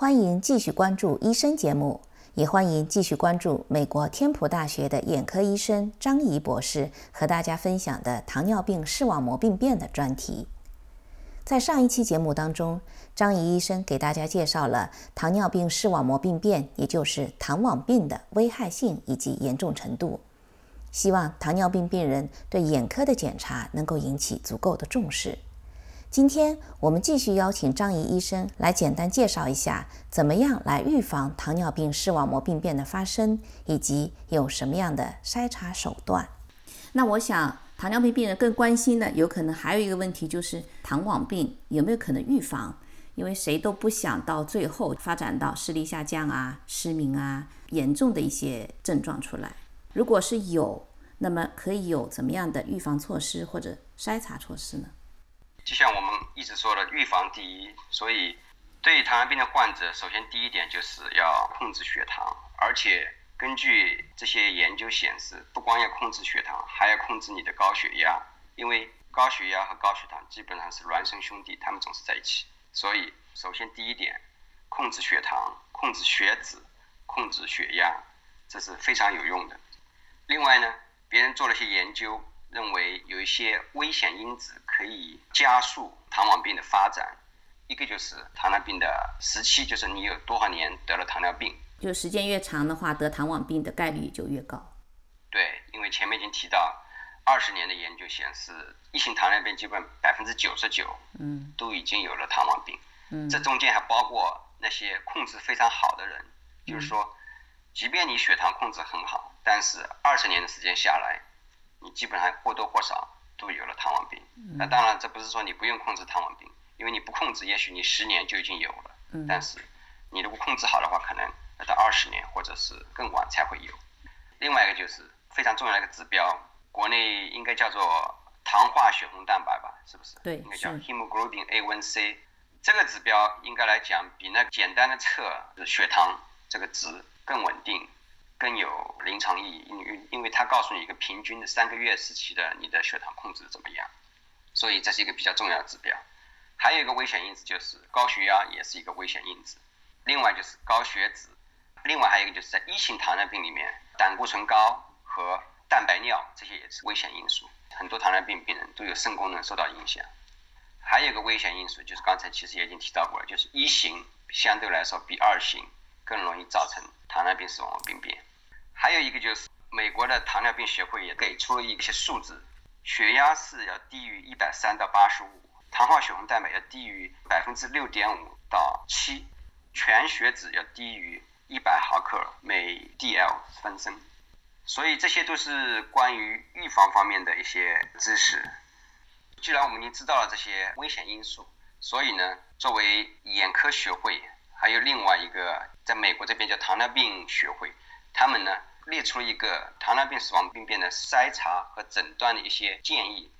欢迎继续关注医生节目，也欢迎继续关注美国天普大学的眼科医生张怡博士和大家分享的糖尿病视网膜病变的专题。在上一期节目当中，张怡医生给大家介绍了糖尿病视网膜病变，也就是糖网病的危害性以及严重程度，希望糖尿病病人对眼科的检查能够引起足够的重视。今天我们继续邀请张怡医生来简单介绍一下，怎么样来预防糖尿病视网膜病变的发生，以及有什么样的筛查手段。那我想，糖尿病病人更关心的，有可能还有一个问题就是糖网病有没有可能预防？因为谁都不想到最后发展到视力下降啊、失明啊、严重的一些症状出来。如果是有，那么可以有怎么样的预防措施或者筛查措施呢？就像我们一直说的，预防第一。所以，对糖尿病的患者，首先第一点就是要控制血糖，而且根据这些研究显示，不光要控制血糖，还要控制你的高血压，因为高血压和高血糖基本上是孪生兄弟，他们总是在一起。所以，首先第一点，控制血糖、控制血脂、控制血压，这是非常有用的。另外呢，别人做了些研究。认为有一些危险因子可以加速糖尿病的发展，一个就是糖尿病的时期，就是你有多少年得了糖尿病，就时间越长的话，得糖尿病的概率就越高。对，因为前面已经提到，二十年的研究显示，一型糖尿病基本百分之九十九，嗯，都已经有了糖尿病，嗯，这中间还包括那些控制非常好的人，就是说，即便你血糖控制很好，但是二十年的时间下来。你基本上或多或少都有了糖尿病，那当然这不是说你不用控制糖尿病，因为你不控制，也许你十年就已经有了，但是你如果控制好的话，可能要到二十年或者是更晚才会有。另外一个就是非常重要的一个指标，国内应该叫做糖化血红蛋白吧，是不是？对，应该叫 hemoglobin A1C。这个指标应该来讲比那简单的测血糖这个值更稳定。更有临床意义，因为因为它告诉你一个平均的三个月时期的你的血糖控制怎么样，所以这是一个比较重要的指标。还有一个危险因子就是高血压，也是一个危险因子。另外就是高血脂，另外还有一个就是在一型糖尿病里面，胆固醇高和蛋白尿这些也是危险因素。很多糖尿病病人都有肾功能受到影响。还有一个危险因素就是刚才其实也已经提到过了，就是一型相对来说比二型更容易造成糖尿病死亡病变。还有一个就是美国的糖尿病协会也给出了一些数字，血压是要低于一百三到八十五，糖化血红蛋白要低于百分之六点五到七，全血脂要低于一百毫克每 dl 分升，所以这些都是关于预防方面的一些知识。既然我们已经知道了这些危险因素，所以呢，作为眼科学会，还有另外一个在美国这边叫糖尿病学会，他们呢。列出了一个糖尿病视网膜病变的筛查和诊断的一些建议，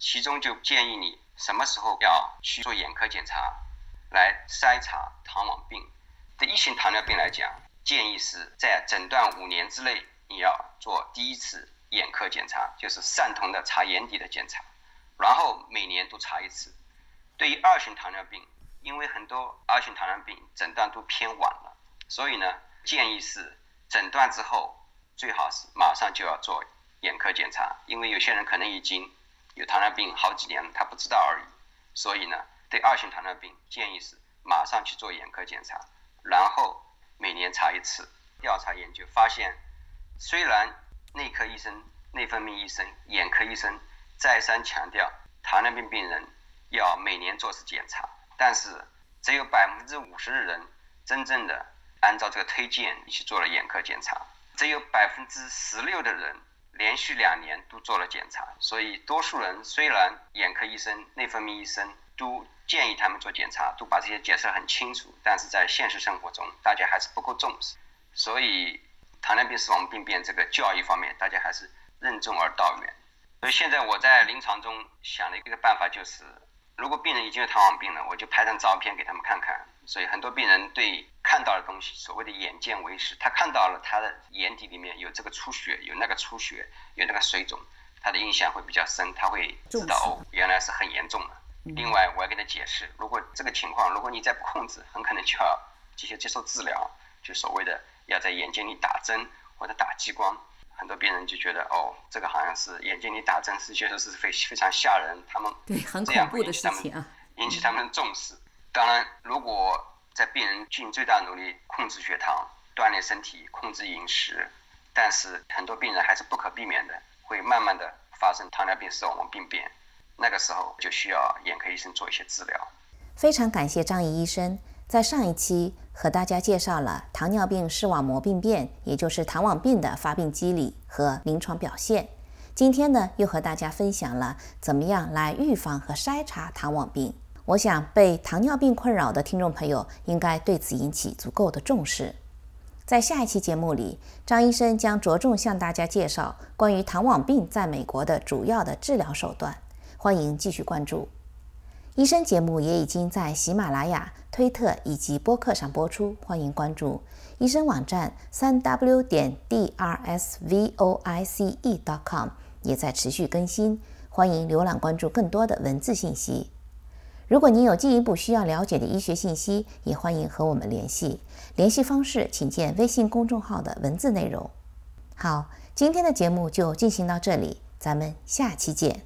其中就建议你什么时候要去做眼科检查来筛查糖网病。对一型糖尿病来讲，建议是在诊断五年之内你要做第一次眼科检查，就是散瞳的查眼底的检查，然后每年都查一次。对于二型糖尿病，因为很多二型糖尿病诊断都偏晚了，所以呢，建议是诊断之后。最好是马上就要做眼科检查，因为有些人可能已经有糖尿病好几年了，他不知道而已。所以呢，对二型糖尿病建议是马上去做眼科检查，然后每年查一次。调查研究发现，虽然内科医生、内分泌医生、眼科医生再三强调糖尿病病人要每年做次检查，但是只有百分之五十的人真正的按照这个推荐去做了眼科检查。只有百分之十六的人连续两年都做了检查，所以多数人虽然眼科医生、内分泌医生都建议他们做检查，都把这些解释很清楚，但是在现实生活中，大家还是不够重视。所以糖尿病视网病变这个教育方面，大家还是任重而道远。所以现在我在临床中想的一个办法就是，如果病人已经有糖尿病了，我就拍张照片给他们看看。所以很多病人对看到的东西，所谓的眼见为实，他看到了他的眼底里面有这个出血，有那个出血，有那个水肿，他的印象会比较深，他会知道哦，原来是很严重的。另外，我要跟他解释，如果这个情况，如果你再不控制，很可能就要继续接受治疗，就所谓的要在眼睛里打针或者打激光。很多病人就觉得哦，这个好像是眼睛里打针，是确实是非非常吓人，他们对很恐怖的事情啊，引起他们重视。当然，如果在病人尽最大努力控制血糖、锻炼身体、控制饮食，但是很多病人还是不可避免的会慢慢的发生糖尿病视网膜病变，那个时候就需要眼科医生做一些治疗。非常感谢张怡医生，在上一期和大家介绍了糖尿病视网膜病变，也就是糖网病的发病机理和临床表现。今天呢，又和大家分享了怎么样来预防和筛查糖网病。我想被糖尿病困扰的听众朋友应该对此引起足够的重视。在下一期节目里，张医生将着重向大家介绍关于糖网病在美国的主要的治疗手段，欢迎继续关注。医生节目也已经在喜马拉雅、推特以及播客上播出，欢迎关注。医生网站三 w 点 d r s v o i c e dot com 也在持续更新，欢迎浏览关注更多的文字信息。如果您有进一步需要了解的医学信息，也欢迎和我们联系。联系方式请见微信公众号的文字内容。好，今天的节目就进行到这里，咱们下期见。